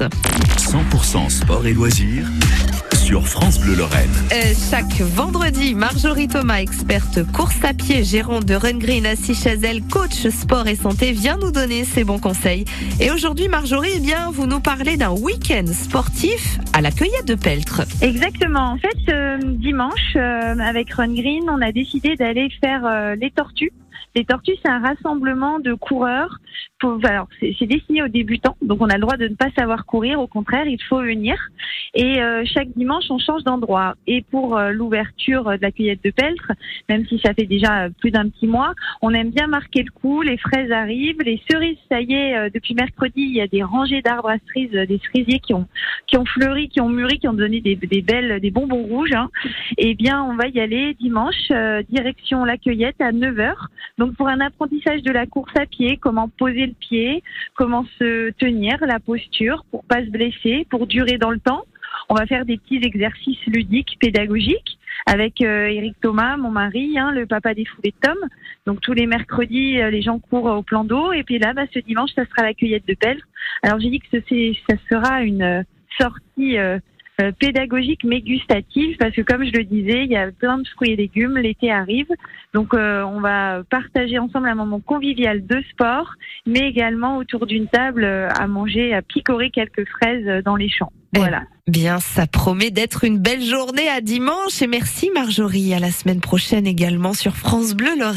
100% sport et loisirs sur France Bleu Lorraine. Euh, chaque vendredi, Marjorie Thomas, experte course à pied, gérante de Run Green à Chazel, coach sport et santé, vient nous donner ses bons conseils. Et aujourd'hui, Marjorie, eh bien, vous nous parlez d'un week-end sportif à la cueillette de Peltre. Exactement. En fait, euh, dimanche, euh, avec Run Green, on a décidé d'aller faire euh, les tortues. Les tortues, c'est un rassemblement de coureurs. C'est destiné aux débutants, donc on a le droit de ne pas savoir courir. Au contraire, il faut venir. Et euh, chaque dimanche, on change d'endroit. Et pour euh, l'ouverture de la cueillette de Peltre, même si ça fait déjà plus d'un petit mois, on aime bien marquer le coup. Les fraises arrivent, les cerises, ça y est, euh, depuis mercredi, il y a des rangées d'arbres à cerises, des cerisiers qui ont qui ont fleuri, qui ont mûri, qui ont donné des, belles, des bonbons rouges. Hein. Eh bien, on va y aller dimanche, direction la cueillette à 9 h donc pour un apprentissage de la course à pied, comment le pied, comment se tenir, la posture pour pas se blesser, pour durer dans le temps. On va faire des petits exercices ludiques, pédagogiques avec Eric euh, Thomas, mon mari, hein, le papa des foulées de Tom. Donc tous les mercredis, euh, les gens courent au plan d'eau et puis là, bah, ce dimanche, ça sera la cueillette de pelle. Alors j'ai dit que ça sera une euh, sortie euh, pédagogique mais gustative parce que comme je le disais, il y a plein de fruits et légumes, l'été arrive, donc euh, on va partager ensemble un moment convivial de sport, mais également autour d'une table euh, à manger, à picorer quelques fraises dans les champs. Eh voilà. Bien, ça promet d'être une belle journée à dimanche et merci Marjorie. À la semaine prochaine également sur France Bleu Lorraine.